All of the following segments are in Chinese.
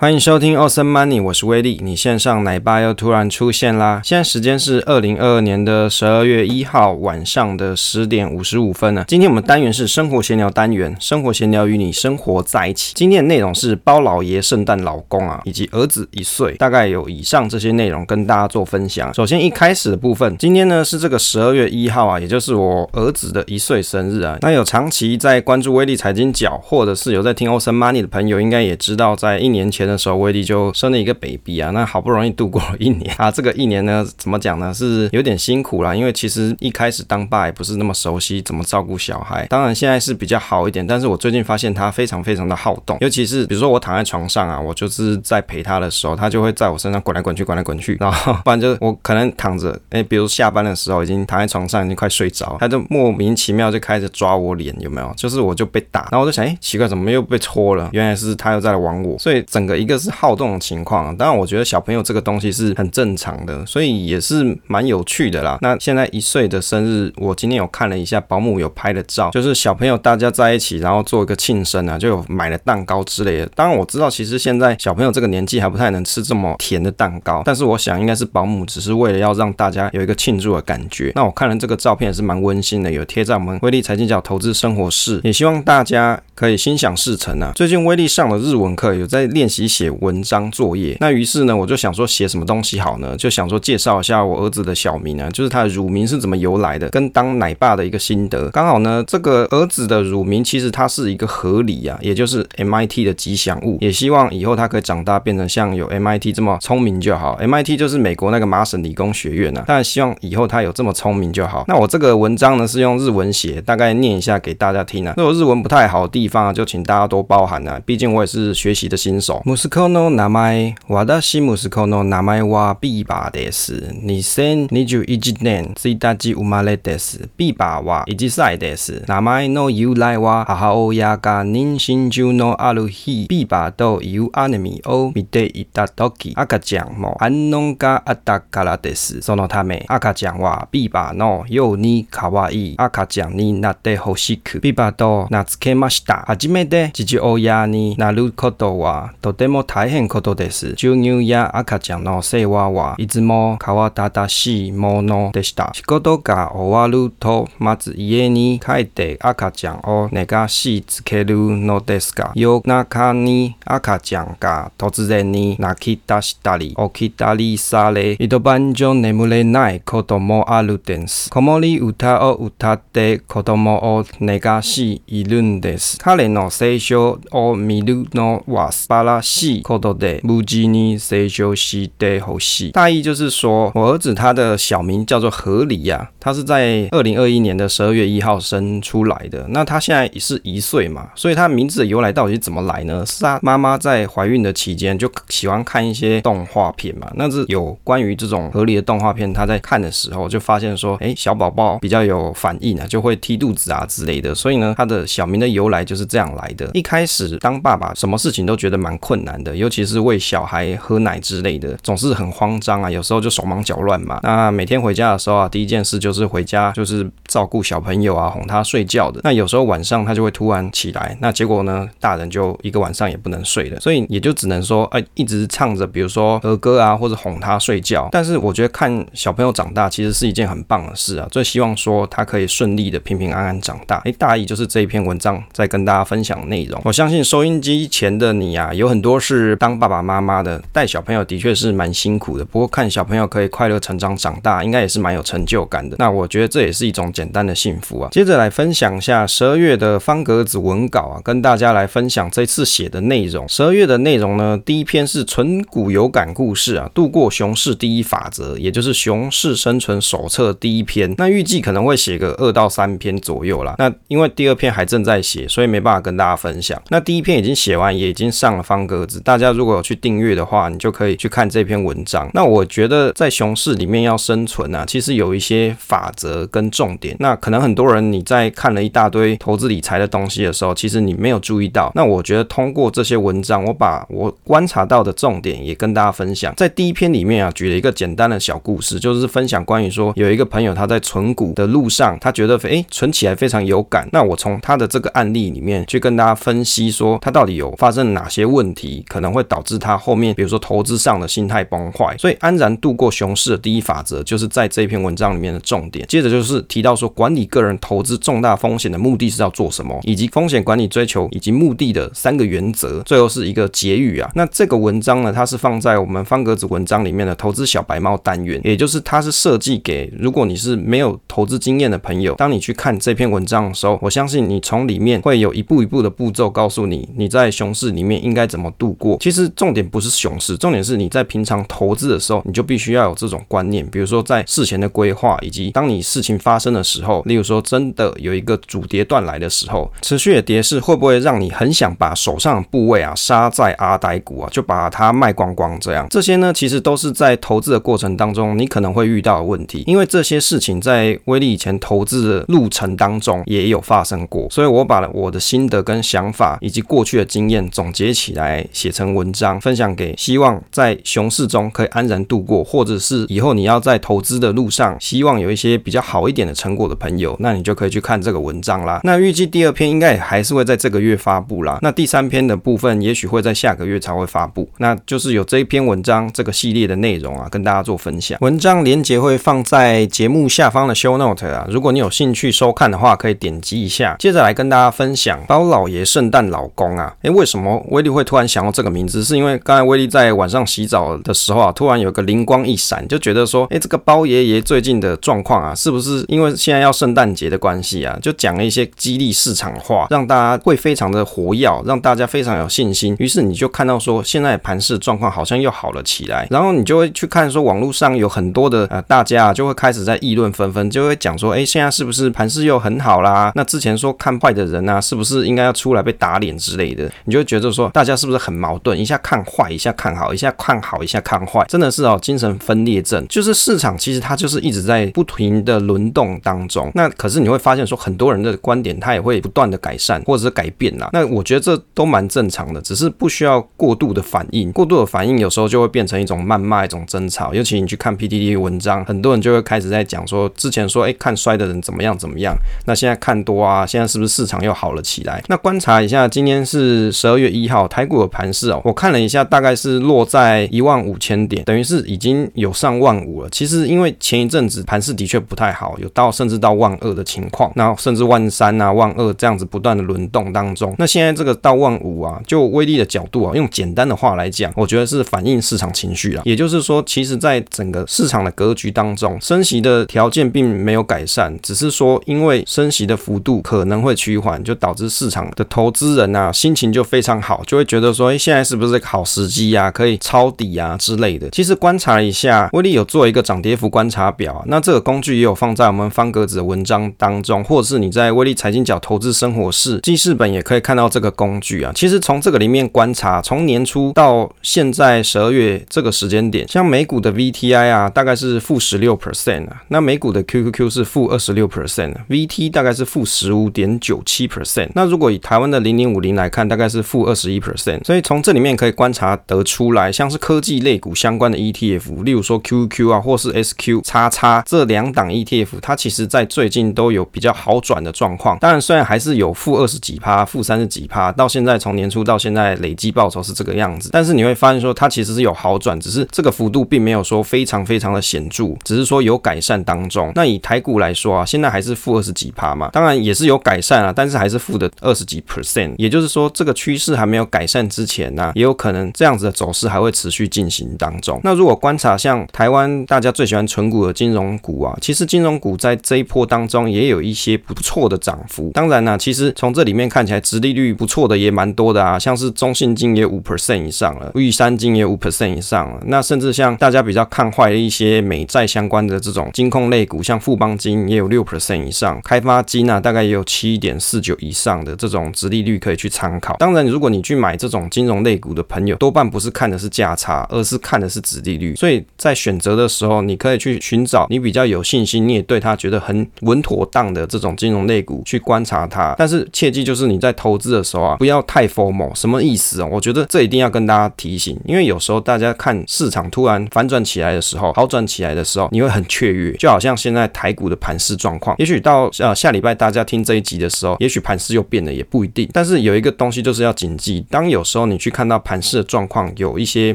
欢迎收听 Awesome Money，我是威利。你线上奶爸又突然出现啦！现在时间是二零二二年的十二月一号晚上的十点五十五分呢。今天我们单元是生活闲聊单元，生活闲聊与你生活在一起。今天的内容是包老爷圣诞老公啊，以及儿子一岁，大概有以上这些内容跟大家做分享。首先一开始的部分，今天呢是这个十二月一号啊，也就是我儿子的一岁生日啊。那有长期在关注威利财经角，或者是有在听 Awesome Money 的朋友，应该也知道，在一年前。的时候，威利就生了一个 baby 啊，那好不容易度过了一年啊，这个一年呢，怎么讲呢？是有点辛苦啦，因为其实一开始当爸也不是那么熟悉怎么照顾小孩，当然现在是比较好一点，但是我最近发现他非常非常的好动，尤其是比如说我躺在床上啊，我就是在陪他的时候，他就会在我身上滚来滚去，滚来滚去，然后不然就我可能躺着，哎，比如下班的时候已经躺在床上已经快睡着，他就莫名其妙就开始抓我脸，有没有？就是我就被打，然后我就想，哎，奇怪，怎么又被戳了？原来是他又在玩我，所以整个。一个是好动的情况，当然我觉得小朋友这个东西是很正常的，所以也是蛮有趣的啦。那现在一岁的生日，我今天有看了一下保姆有拍的照，就是小朋友大家在一起，然后做一个庆生啊，就有买了蛋糕之类的。当然我知道，其实现在小朋友这个年纪还不太能吃这么甜的蛋糕，但是我想应该是保姆只是为了要让大家有一个庆祝的感觉。那我看了这个照片也是蛮温馨的，有贴在我们威利财经角投资生活室，也希望大家可以心想事成啊。最近威利上了日文课，有在练习。写文章作业，那于是呢，我就想说写什么东西好呢？就想说介绍一下我儿子的小名啊，就是他的乳名是怎么由来的，跟当奶爸的一个心得。刚好呢，这个儿子的乳名其实它是一个合理啊，也就是 MIT 的吉祥物。也希望以后他可以长大变成像有 MIT 这么聪明就好。MIT 就是美国那个麻省理工学院啊，当然希望以后他有这么聪明就好。那我这个文章呢是用日文写，大概念一下给大家听啊。如果日文不太好的地方啊，就请大家多包涵啊，毕竟我也是学习的新手。息子の名前、私息子の名前はビーバーです。2021年1日生まれです。ビーバーは1歳です。名前の由来は母亲が妊娠中のある日、ビーバーというアニメを见ていたとき、赤ちゃんも反応があったからです。そのため、赤ちゃんはビーバーのように可爱い赤ちゃんになってほしく、ビーバーと名付けました。初めて父亲になることはとてもも大変ことです。授乳や赤ちゃんの世话はいつも慌ただしいものでした。仕事が终わると、まず家に帰って赤ちゃんを寝かしつけるのですが、夜中に赤ちゃんが突然に泣き出したり、起きたりされ、一晩中眠れないこともあるです。子守歌を歌って子供を寝かしいるんです。彼の成长を见るのは素晴らしことで、无事に成长してほしい。大意就是说，我儿子他的小名叫做和理呀，他是在二零二一年的十二月一号生出来的。那他现在也是一岁嘛，所以他名字的由来到底是怎么来呢？是他妈妈在怀孕的期间就喜欢看一些动画片嘛。那是有关于这种和理的动画片，他在看的时候就发现说，哎，小宝宝比较有反应啊，就会踢肚子啊之类的。所以呢，他的小名的由来就是这样来的。一开始当爸爸，什么事情都觉得蛮困 难的，尤其是。喂小孩喝奶之类的，总是很慌张啊，有时候就手忙脚乱嘛。那每天回家的时候啊，第一件事就是回家就是照顾小朋友啊，哄他睡觉的。那有时候晚上他就会突然起来，那结果呢，大人就一个晚上也不能睡了，所以也就只能说，哎，一直唱着，比如说儿歌啊，或者哄他睡觉。但是我觉得看小朋友长大其实是一件很棒的事啊，最希望说他可以顺利的平平安安长大。哎，大意就是这一篇文章在跟大家分享内容。我相信收音机前的你啊，有很多多是当爸爸。妈妈的带小朋友的确是蛮辛苦的，不过看小朋友可以快乐成长长大，应该也是蛮有成就感的。那我觉得这也是一种简单的幸福啊。接着来分享一下十二月的方格子文稿啊，跟大家来分享这次写的内容。十二月的内容呢，第一篇是存股有感故事啊，度过熊市第一法则，也就是熊市生存手册第一篇。那预计可能会写个二到三篇左右啦。那因为第二篇还正在写，所以没办法跟大家分享。那第一篇已经写完，也已经上了方格子，大家如果有去订阅的话，你就可以去看这篇文章。那我觉得在熊市里面要生存啊，其实有一些法则跟重点。那可能很多人你在看了一大堆投资理财的东西的时候，其实你没有注意到。那我觉得通过这些文章，我把我观察到的重点也跟大家分享。在第一篇里面啊，举了一个简单的小故事，就是分享关于说有一个朋友他在存股的路上，他觉得诶存起来非常有感。那我从他的这个案例里面去跟大家分析说他到底有发生哪些问题。可能会导致他后面比如说投资上的心态崩坏。所以安然度过熊市的第一法则，就是在这篇文章里面的重点。接着就是提到说，管理个人投资重大风险的目的是要做什么，以及风险管理追求以及目的的三个原则。最后是一个结语啊。那这个文章呢，它是放在我们方格子文章里面的投资小白猫单元，也就是它是设计给如果你是没有投资经验的朋友，当你去看这篇文章的时候，我相信你从里面会有一步一步的步骤告诉你，你在熊市里面应该怎么度过。其实重点不是熊市，重点是你在平常投资的时候，你就必须要有这种观念，比如说在事前的规划，以及当你事情发生的时候，例如说真的有一个主跌段来的时候，持续的跌势会不会让你很想把手上的部位啊杀在阿呆股啊，就把它卖光光这样？这些呢，其实都是在投资的过程当中你可能会遇到的问题，因为这些事情在威力以前投资的路程当中也有发生过，所以我把我的心得跟想法以及过去的经验总结起来写成文章，分享给希望在熊市中可以安然度过，或者是以后你要在投资的路上希望有一些比较好一点的成果的朋友，那你就可以去看这个文章啦。那预计第二篇应该也还是会在这个月发布啦。那第三篇的部分也许会在下个月才会发布。那就是有这一篇文章这个系列的内容啊，跟大家做分享。文章连结会放在节目下方的 show note 啊，如果你有兴趣收看的话，可以点击一下。接着来跟大家分享包老爷圣诞老公啊，诶，为什么威力会突然想到这个名字？是因为刚才威利在晚上洗澡的时候啊，突然有个灵光一闪，就觉得说，哎，这个包爷爷最近的状况啊，是不是因为现在要圣诞节的关系啊？就讲了一些激励市场话，让大家会非常的活跃，让大家非常有信心。于是你就看到说，现在盘市状况好像又好了起来，然后你就会去看说，网络上有很多的呃，大家就会开始在议论纷纷，就会讲说，哎，现在是不是盘势又很好啦？那之前说看坏的人啊，是不是应该要出来被打脸之类的？你就觉得说，大家是不是很矛盾？一下看坏，一下看好，一下看好，一下看坏，真的是哦，精神分裂症。就是市场其实它就是一直在不停的轮动当中。那可是你会发现说，很多人的观点他也会不断的改善或者是改变啦。那我觉得这都蛮正常的，只是不需要过度的反应。过度的反应有时候就会变成一种谩骂、一种争吵。尤其你去看 PDD 文章，很多人就会开始在讲说，之前说哎看衰的人怎么样怎么样，那现在看多啊，现在是不是市场又好了起来？那观察一下，今天是十二月一号，台股的盘势哦，我看了一下，大概是落在一万五千点，等于是已经有上万五了。其实因为前一阵子盘势的确不太好，有到甚至到万二的情况，然后甚至万三啊、万二这样子不断的轮动当中。那现在这个到万五啊，就威力的角度啊，用简单的话来讲，我觉得是反映市场情绪了。也就是说，其实在整个市场的格局当中，升息的条件并没有改善，只是说因为升息的幅度可能会趋缓，就导致市场的投资人啊心情就非常好，就会觉得说，哎，现在是不是好时机呀？可以抄底啊之类的。其实观察一下，威力有做一个涨跌幅观察表啊，那这个工具也有放在我们方格子的文章当中，或者是你在威力财经角投资生活室记事本也可以看到这个工具啊。其实从这个里面观察，从年初到现在十二月这个时间点，像美股的 VTI 啊，大概是负十六 percent 啊，那美股的 QQQ 是负二十六 percent，VT 大概是负十五点九七 percent。那如果以台湾的零零五零来看，大概是负二十一 percent。所以从这里面可以观察得出来，像是科技类股相关的 ETF，例如说 QQ 啊，或是 SQ 叉叉这两档 ETF，它其实在最近都有比较好转的状况。当然，虽然还是有负二十几趴、负三十几趴，到现在从年初到现在累计报酬是这个样子。但是你会发现说，它其实是有好转，只是这个幅度并没有说非常非常的显著，只是说有改善当中。那以台股来说啊，现在还是负二十几趴嘛，当然也是有改善啊，但是还是负的二十几 percent。也就是说，这个趋势还没有改善之前呢、啊，也有可能这样子的走势还会持续进行当中。那如果观察像台湾大家最喜欢存股的金融股啊，其实金融股在这一波当中也有一些不错的涨幅。当然呢、其实从这里面看起来，殖利率不错的也蛮多的啊，像是中信金也五 percent 以上了，玉山金也五 percent 以上了。那甚至像大家比较看坏的一些美债相关的这种金控类股，像富邦金也有六 percent 以上，开发金啊大概也有七点四九以上的这种殖利率可以去参考。当然，如果你去买这种金融类股的朋友，多半不是看的是价差，而是看的是殖利率。所以在选择的时候，你可以去寻找你比较有信心，你也对它觉得很稳妥当的这种金融类股去观察它。但是切记，就是你在投资的时候啊，不要太 FOMO。什么意思哦？我觉得这一定要跟大家提醒，因为有时候大家看市场突然反转起来的时候，好转起来的时候，你会很雀跃，就好像现在台股的盘势状况。也许到呃下礼拜大家听这一集的时候，也许盘势又变了，也不一定。但是有一个东西就是要谨记，当有时候时候你去看到盘势的状况有一些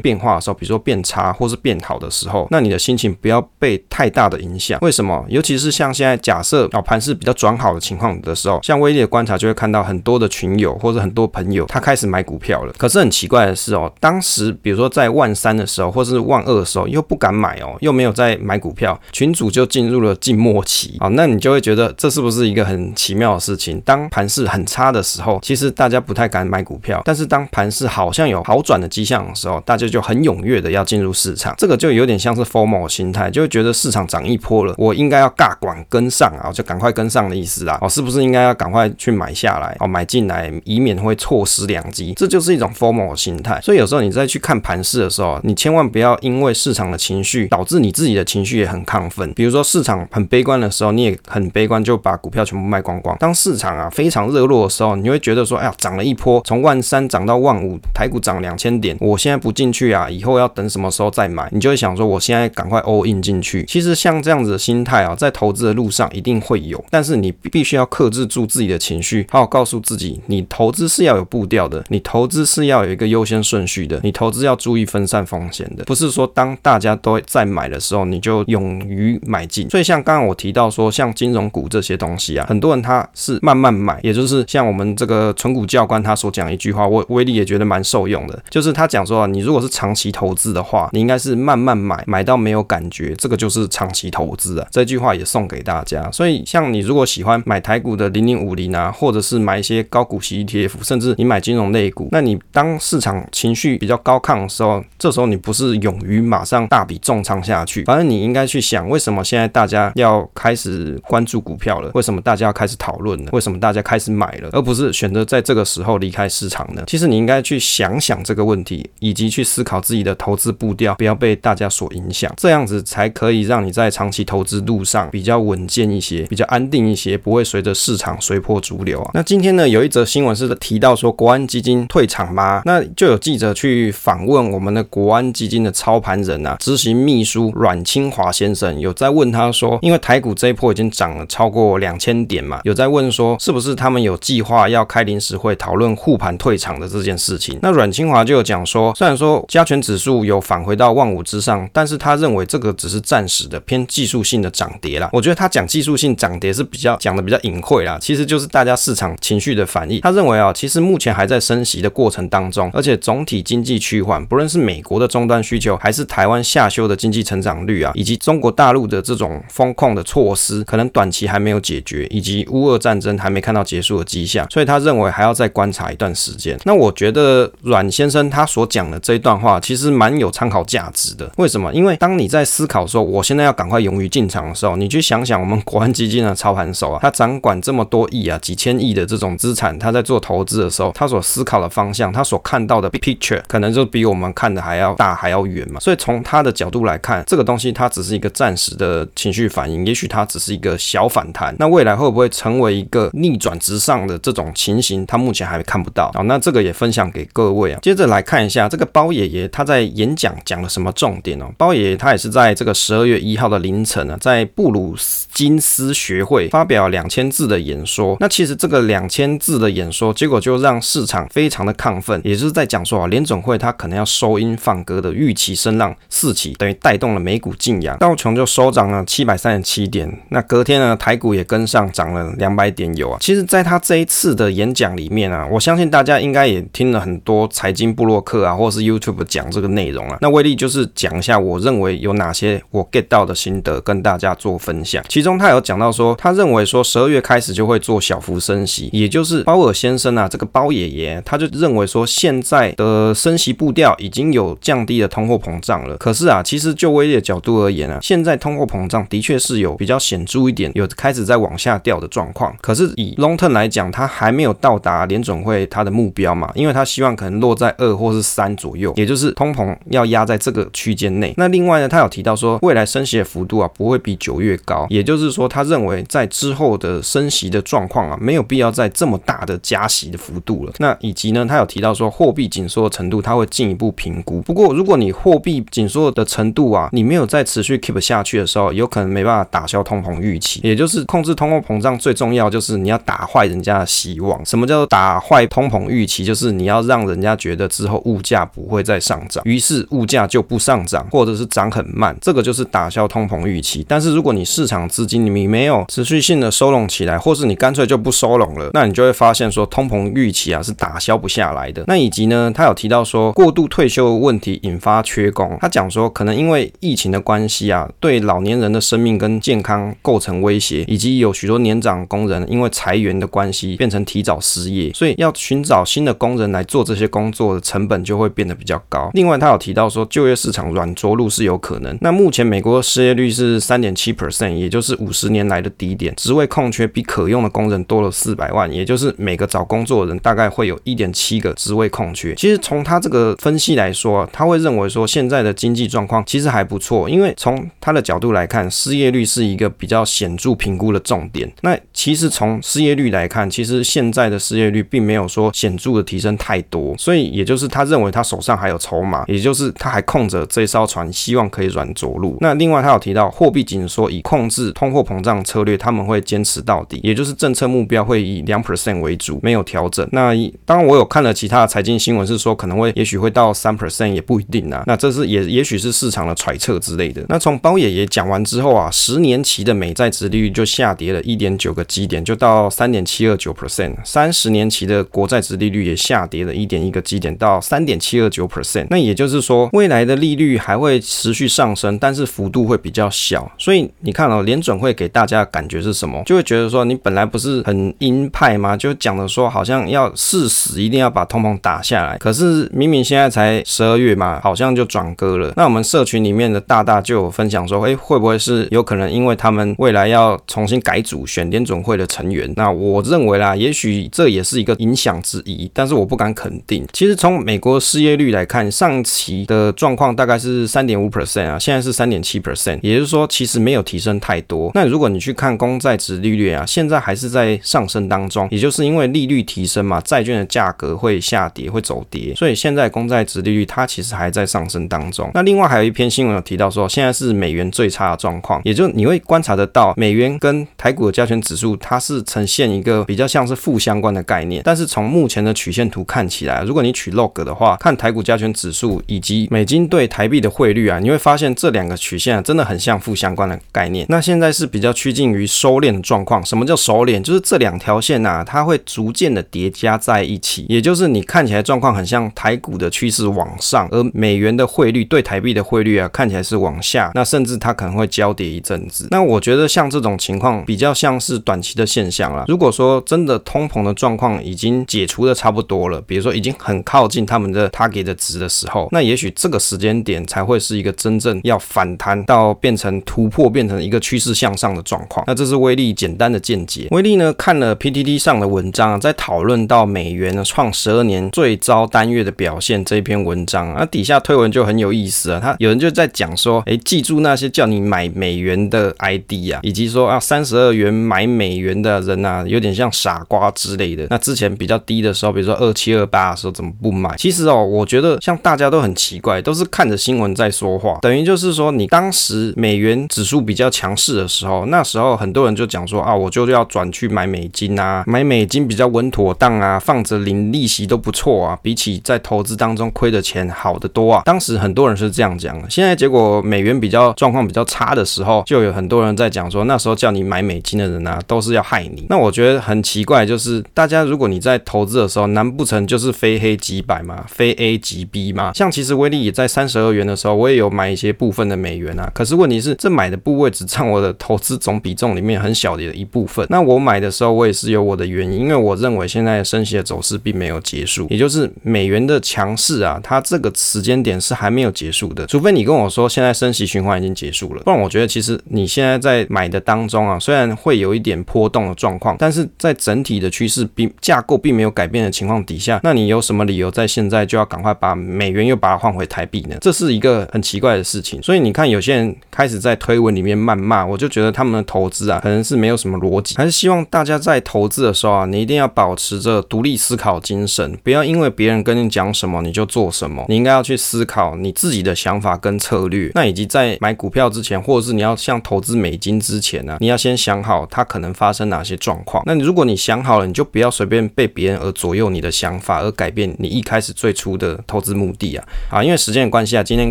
变化的时候，比如说变差或是变好的时候，那你的心情不要被太大的影响。为什么？尤其是像现在假设啊盘势比较转好的情况的时候，像威力的观察就会看到很多的群友或者很多朋友他开始买股票了。可是很奇怪的是哦，当时比如说在万三的时候或是万二的时候又不敢买哦，又没有在买股票，群主就进入了静默期啊。那你就会觉得这是不是一个很奇妙的事情？当盘势很差的时候，其实大家不太敢买股票，但是当盘是好像有好转的迹象的时候，大家就很踊跃的要进入市场。这个就有点像是 formal 心态，就会觉得市场涨一波了，我应该要尬管跟上啊，就赶快跟上的意思啦。哦，是不是应该要赶快去买下来？哦，买进来，以免会错失良机。这就是一种 formal 心态。所以有时候你再去看盘势的时候，你千万不要因为市场的情绪导致你自己的情绪也很亢奋。比如说市场很悲观的时候，你也很悲观，就把股票全部卖光光。当市场啊非常热络的时候，你会觉得说，哎呀，涨了一波，从万三涨到万五，台股涨两千点，我现在不进去啊，以后要等什么时候再买？你就会想说，我现在赶快 all in 进去。其实像这样子的心态啊，在投资的路上一定会有，但是你必须要克制住自己的情绪，好好告诉自己，你投资是要有步调的，你投资是要有一个优先顺序的，你投资要注意分散风险的，不是说当大家都在买的时候，你就勇于买进。所以像刚刚我提到说，像金融股这些东西啊，很多人他是慢慢买，也就是像我们这个存股教官他所讲一句话，我威力觉得蛮受用的，就是他讲说啊，你如果是长期投资的话，你应该是慢慢买，买到没有感觉，这个就是长期投资啊。这句话也送给大家。所以像你如果喜欢买台股的零零五零啊，或者是买一些高股息 ETF，甚至你买金融类股，那你当市场情绪比较高亢的时候，这时候你不是勇于马上大笔重仓下去，反正你应该去想，为什么现在大家要开始关注股票了？为什么大家要开始讨论了？为什么大家开始买了？而不是选择在这个时候离开市场呢？其实你应该再去想想这个问题，以及去思考自己的投资步调，不要被大家所影响，这样子才可以让你在长期投资路上比较稳健一些，比较安定一些，不会随着市场随波逐流啊。那今天呢，有一则新闻是提到说国安基金退场吗？那就有记者去访问我们的国安基金的操盘人啊，执行秘书阮清华先生，有在问他说，因为台股这一波已经涨了超过两千点嘛，有在问说是不是他们有计划要开临时会讨论护盘退场的这件事事情？那阮清华就有讲说，虽然说加权指数有返回到万五之上，但是他认为这个只是暂时的偏技术性的涨跌啦。我觉得他讲技术性涨跌是比较讲的比较隐晦啦，其实就是大家市场情绪的反应。他认为啊，其实目前还在升息的过程当中，而且总体经济趋缓，不论是美国的终端需求，还是台湾下修的经济成长率啊，以及中国大陆的这种风控的措施，可能短期还没有解决，以及乌俄战争还没看到结束的迹象，所以他认为还要再观察一段时间。那我觉得的阮先生他所讲的这一段话，其实蛮有参考价值的。为什么？因为当你在思考说我现在要赶快勇于进场的时候，你去想想我们国安基金的操盘手啊，他掌管这么多亿啊、几千亿的这种资产，他在做投资的时候，他所思考的方向，他所看到的 picture，可能就比我们看的还要大、还要远嘛。所以从他的角度来看，这个东西它只是一个暂时的情绪反应，也许它只是一个小反弹。那未来会不会成为一个逆转直上的这种情形？他目前还看不到啊。那这个也分享给各位啊。接着来看一下这个包爷爷他在演讲讲了什么重点哦。包爷爷他也是在这个十二月一号的凌晨呢，在布鲁金斯学会发表两千字的演说。那其实这个两千字的演说，结果就让市场非常的亢奋，也就是在讲说啊，联总会他可能要收音放歌的预期声浪四起，等于带动了美股劲扬，道琼就收涨了七百三十七点。那隔天呢，台股也跟上涨了两百点有啊。其实，在他这一次的演讲里面啊，我相信大家应该也听了很多财经部落客啊，或者是 YouTube 讲这个内容啊。那威力就是讲一下，我认为有哪些我 get 到的心得跟大家做分享。其中他有讲到说，他认为说十二月开始就会做小幅升息，也就是鲍尔先生啊，这个鲍爷爷他就认为说，现在的升息步调已经有降低了通货膨胀了。可是啊，其实就威力的角度而言啊，现在通货膨胀的确是有比较显著一点，有开始在往下掉的状况。可是以 long term 来讲，它还没有到达联准会它的目标嘛，因为它希望可能落在二或是三左右，也就是通膨要压在这个区间内。那另外呢，他有提到说，未来升息的幅度啊不会比九月高，也就是说，他认为在之后的升息的状况啊，没有必要在这么大的加息的幅度了。那以及呢，他有提到说，货币紧缩的程度他会进一步评估。不过，如果你货币紧缩的程度啊，你没有再持续 keep 下去的时候，有可能没办法打消通膨预期。也就是控制通货膨胀最重要就是你要打坏人家的希望。什么叫做打坏通膨预期？就是你要。要让人家觉得之后物价不会再上涨，于是物价就不上涨，或者是涨很慢，这个就是打消通膨预期。但是如果你市场资金你没有持续性的收拢起来，或是你干脆就不收拢了，那你就会发现说通膨预期啊是打消不下来的。那以及呢，他有提到说过度退休问题引发缺工，他讲说可能因为疫情的关系啊，对老年人的生命跟健康构成威胁，以及有许多年长工人因为裁员的关系变成提早失业，所以要寻找新的工人来做这些工作的成本就会变得比较高。另外，他有提到说就业市场软着陆是有可能。那目前美国失业率是三点七 percent，也就是五十年来的低点，职位空缺比可用的工人多了四百万，也就是每个找工作的人大概会有一点七个职位空缺。其实从他这个分析来说，他会认为说现在的经济状况其实还不错，因为从他的角度来看，失业率是一个比较显著评估的重点。那其实从失业率来看，其实现在的失业率并没有说显著的提升太多，所以也就是他认为他手上还有筹码，也就是他还控着这艘船，希望可以软着陆。那另外他有提到货币紧缩以控制通货膨胀策略，他们会坚持到底，也就是政策目标会以两 percent 为主，没有调整。那当我有看了其他的财经新闻，是说可能会也许会到三 percent 也不一定啊。那这是也也许是市场的揣测之类的。那从包爷爷讲完之后啊，十年期的美债殖利率就下跌了一点九个基点，就到三点七二九 percent。三十年期的国债殖利率也下跌了一点一个基点，到三点七二九 percent。那也就是说，未来的利率还会持续上升，但是幅度会比较小。所以你看哦，联准会给大家的感觉是什么？就会觉得说，你本来不是很鹰派吗？就讲的说，好像要誓死一定要把通膨打下来。可是明明现在才十二月嘛，好像就转割了。那我们社群里面的大大就有分享说，诶，会不会是有可能因为他们未来要重新改组选联准会的成员？那我认为啦，也许这也是一个影响之一，但是我不敢肯定。其实从美国失业率来看，上期的状况大概是三点五 percent 啊，现在是三点七 percent，也就是说其实没有提升太多。那如果你去看公债殖利率啊，现在还是在上升当中，也就是因为利率提升嘛，债券的价格会下跌，会走跌，所以现在公债殖利率它其实还在上升当中。那另外还有一篇新闻有提到说，现在是美元最差的状况，也就你会观察得到，美元跟台股的加权指数它是呈现一个比较像是负相关的概念。但是从目前的曲线图看看起来，如果你取 log 的话，看台股加权指数以及美金对台币的汇率啊，你会发现这两个曲线啊，真的很像负相关的概念。那现在是比较趋近于收敛的状况。什么叫收敛？就是这两条线啊，它会逐渐的叠加在一起，也就是你看起来状况很像台股的趋势往上，而美元的汇率对台币的汇率啊，看起来是往下。那甚至它可能会交叠一阵子。那我觉得像这种情况比较像是短期的现象啦。如果说真的通膨的状况已经解除的差不多了，比如说已经很靠近他们的 target 的值的时候，那也许这个时间点才会是一个真正要反弹到变成突破，变成一个趋势向上的状况。那这是威力简单的见解。威力呢看了 PTT 上的文章，在讨论到美元呢创十二年最糟单月的表现这一篇文章，那底下推文就很有意思啊。他有人就在讲说，哎，记住那些叫你买美元的 ID 啊，以及说啊三十二元买美元的人啊，有点像傻瓜之类的。那之前比较低的时候，比如说二七二八的时候，怎么不买？其实哦，我觉得像大家都很奇怪，都是看着新闻在说话，等于就是说你当时美元指数比较强势的时候，那时候很多人就讲说啊，我就要转去买美金啊，买美金比较稳妥当啊，放着领利息都不错啊，比起在投资当中亏的钱好得多啊。当时很多人是这样讲的，现在结果美元比较状况比较差的时候，就有很多人在讲说，那时候叫你买美金的人啊，都是要害你。那我觉得很奇怪，就是大家如果你在投资的时候，难不成就是非黑即白嘛？非 A 即 B 嘛？像其实威力也在三十二元的时候，我也有买一些部分的美元啊。可是问题是，这买的部位只占我的投资总比重里面很小的一部分。那我买的时候，我也是有我的原因，因为我认为现在升息的走势并没有结束，也就是美元的强势啊，它这个时间点是还没有结束的。除非你跟我说现在升息循环已经结束了，不然我觉得其实你现在在买的当中啊，虽然会有一点波动的状况，但是在整体的趋势并架构并没有改变的情况底下，那你有什么理由在现在就要赶快把美元又把它换回台币呢？这是一个很奇怪的事情。所以你看，有些人开始在推文里面谩骂，我就觉得他们的投资啊，可能是没有什么逻辑。还是希望大家在投资的时候啊，你一定要保持着独立思考精神，不要因为别人跟你讲什么你就做什么。你应该要去思考你自己的想法跟策略。那以及在买股票之前，或者是你要像投资美金之前呢、你要先想好它可能发生哪些状况。那如果你想好了，你就不要随便被别人而左右你的想反而改变你一开始最初的投资目的啊。啊，因为时间的关系啊，今天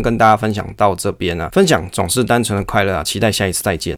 跟大家分享到这边啊，分享总是单纯的快乐啊，期待下一次再见。